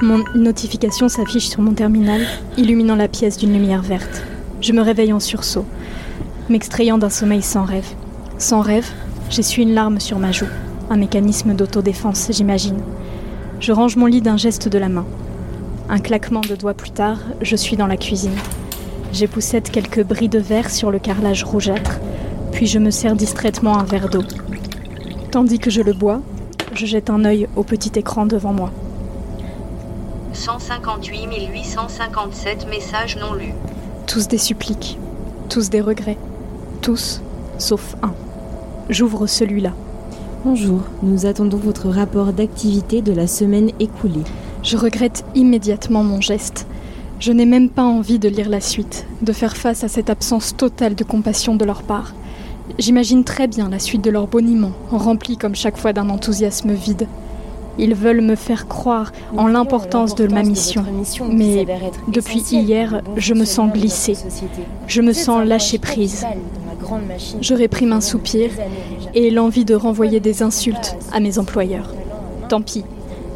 Mon notification s'affiche sur mon terminal, illuminant la pièce d'une lumière verte. Je me réveille en sursaut, m'extrayant d'un sommeil sans rêve. Sans rêve, j'essuie une larme sur ma joue. Un mécanisme d'autodéfense, j'imagine. Je range mon lit d'un geste de la main. Un claquement de doigts plus tard, je suis dans la cuisine. J'époussette quelques bris de verre sur le carrelage rougeâtre, puis je me sers distraitement un verre d'eau. Tandis que je le bois, je jette un œil au petit écran devant moi. 158 857 messages non lus. Tous des suppliques, tous des regrets, tous, sauf un. J'ouvre celui-là. Bonjour, nous attendons votre rapport d'activité de la semaine écoulée. Je regrette immédiatement mon geste. Je n'ai même pas envie de lire la suite, de faire face à cette absence totale de compassion de leur part. J'imagine très bien la suite de leur boniment, remplie comme chaque fois d'un enthousiasme vide. Ils veulent me faire croire en l'importance de ma mission. Mais depuis hier, je me sens glissée. Je me sens lâcher prise. Je réprime un soupir et l'envie de renvoyer des insultes à mes employeurs. Tant pis,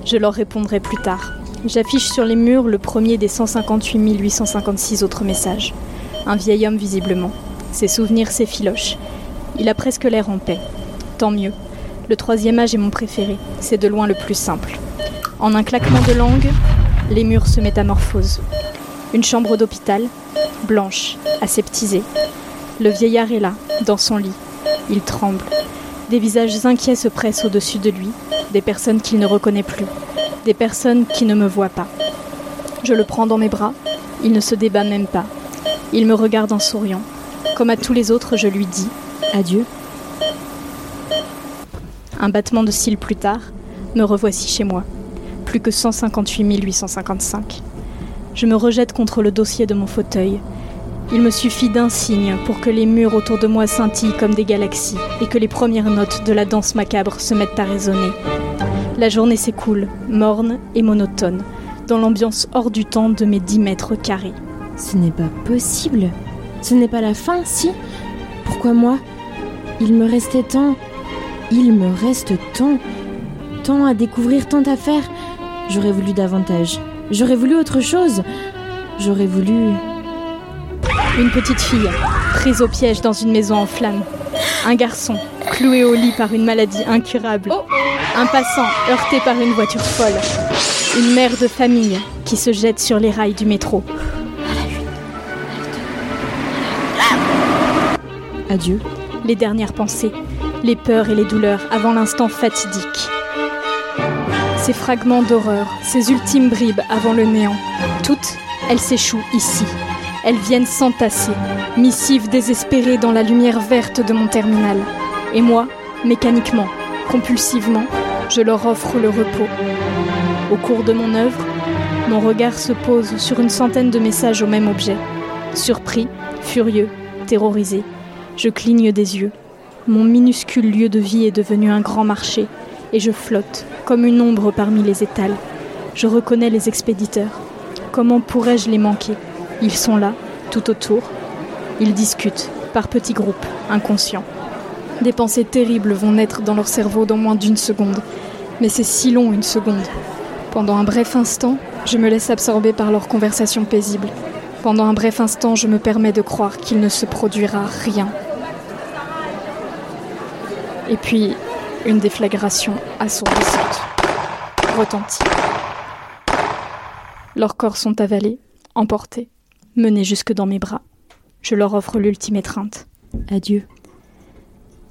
je leur répondrai plus tard. J'affiche sur les murs le premier des 158 856 autres messages. Un vieil homme visiblement. Ses souvenirs s'effilochent. Il a presque l'air en paix. Tant mieux. Le troisième âge est mon préféré. C'est de loin le plus simple. En un claquement de langue, les murs se métamorphosent. Une chambre d'hôpital, blanche, aseptisée. Le vieillard est là, dans son lit. Il tremble. Des visages inquiets se pressent au-dessus de lui, des personnes qu'il ne reconnaît plus, des personnes qui ne me voient pas. Je le prends dans mes bras, il ne se débat même pas. Il me regarde en souriant. Comme à tous les autres, je lui dis Adieu. Un battement de cils plus tard, me revoici chez moi. Plus que 158 855. Je me rejette contre le dossier de mon fauteuil. Il me suffit d'un signe pour que les murs autour de moi scintillent comme des galaxies et que les premières notes de la danse macabre se mettent à résonner. La journée s'écoule, morne et monotone, dans l'ambiance hors du temps de mes 10 mètres carrés. Ce n'est pas possible. Ce n'est pas la fin, si Pourquoi moi? Il me restait tant. Il me reste tant. Tant à découvrir, tant à faire. J'aurais voulu davantage. J'aurais voulu autre chose. J'aurais voulu. Une petite fille, prise au piège dans une maison en flammes. Un garçon, cloué au lit par une maladie incurable. Un passant, heurté par une voiture folle. Une mère de famille qui se jette sur les rails du métro. Adieu. Les dernières pensées, les peurs et les douleurs avant l'instant fatidique. Ces fragments d'horreur, ces ultimes bribes avant le néant, toutes, elles s'échouent ici. Elles viennent s'entasser, missives désespérées dans la lumière verte de mon terminal. Et moi, mécaniquement, compulsivement, je leur offre le repos. Au cours de mon œuvre, mon regard se pose sur une centaine de messages au même objet. Surpris, furieux, terrorisé, je cligne des yeux. Mon minuscule lieu de vie est devenu un grand marché, et je flotte, comme une ombre parmi les étals. Je reconnais les expéditeurs. Comment pourrais-je les manquer? Ils sont là, tout autour. Ils discutent, par petits groupes, inconscients. Des pensées terribles vont naître dans leur cerveau dans moins d'une seconde. Mais c'est si long une seconde. Pendant un bref instant, je me laisse absorber par leur conversation paisible. Pendant un bref instant, je me permets de croire qu'il ne se produira rien. Et puis, une déflagration assourdissante retentit. Leurs corps sont avalés, emportés, menés jusque dans mes bras. Je leur offre l'ultime étreinte. Adieu.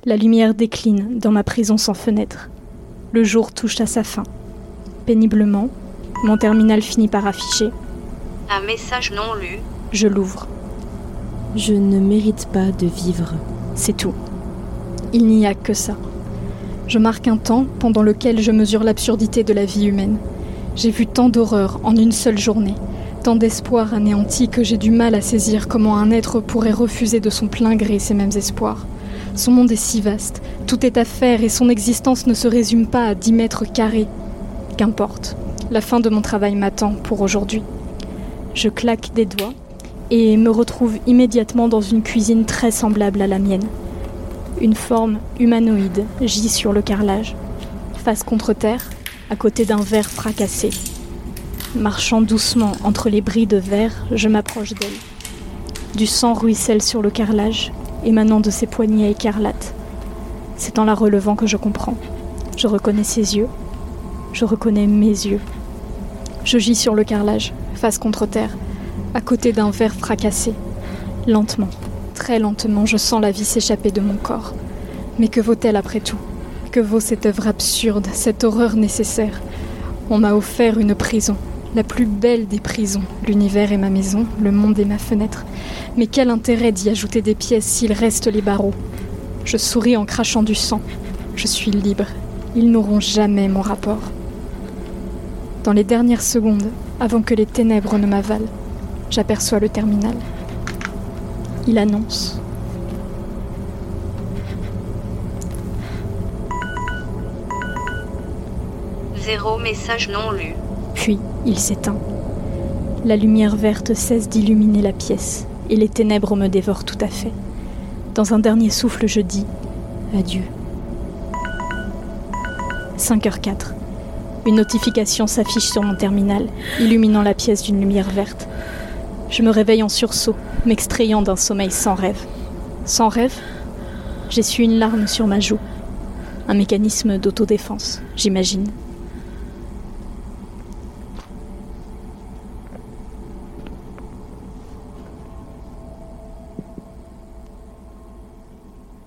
La lumière décline dans ma prison sans fenêtre. Le jour touche à sa fin. Péniblement, mon terminal finit par afficher. Un message non lu. Je l'ouvre. Je ne mérite pas de vivre. C'est tout. Il n'y a que ça. Je marque un temps pendant lequel je mesure l'absurdité de la vie humaine. J'ai vu tant d'horreurs en une seule journée, tant d'espoirs anéantis que j'ai du mal à saisir comment un être pourrait refuser de son plein gré ces mêmes espoirs. Son monde est si vaste, tout est à faire et son existence ne se résume pas à 10 mètres carrés. Qu'importe, la fin de mon travail m'attend pour aujourd'hui. Je claque des doigts et me retrouve immédiatement dans une cuisine très semblable à la mienne. Une forme humanoïde gît sur le carrelage, face contre terre, à côté d'un verre fracassé. Marchant doucement entre les bris de verre, je m'approche d'elle. Du sang ruisselle sur le carrelage, émanant de ses poignets écarlates. C'est en la relevant que je comprends. Je reconnais ses yeux. Je reconnais mes yeux. Je gis sur le carrelage, face contre terre, à côté d'un verre fracassé. Lentement, très lentement, je sens la vie s'échapper de mon corps. Mais que vaut-elle après tout? Que vaut cette œuvre absurde, cette horreur nécessaire? On m'a offert une prison, la plus belle des prisons. L'univers est ma maison, le monde est ma fenêtre. Mais quel intérêt d'y ajouter des pièces s'il reste les barreaux? Je souris en crachant du sang. Je suis libre. Ils n'auront jamais mon rapport. Dans les dernières secondes, avant que les ténèbres ne m'avalent, j'aperçois le terminal. Il annonce. Zéro message non lu. Puis il s'éteint. La lumière verte cesse d'illuminer la pièce et les ténèbres me dévorent tout à fait. Dans un dernier souffle, je dis adieu. 5h04. Une notification s'affiche sur mon terminal, illuminant la pièce d'une lumière verte. Je me réveille en sursaut, m'extrayant d'un sommeil sans rêve. Sans rêve J'essuie une larme sur ma joue. Un mécanisme d'autodéfense, j'imagine.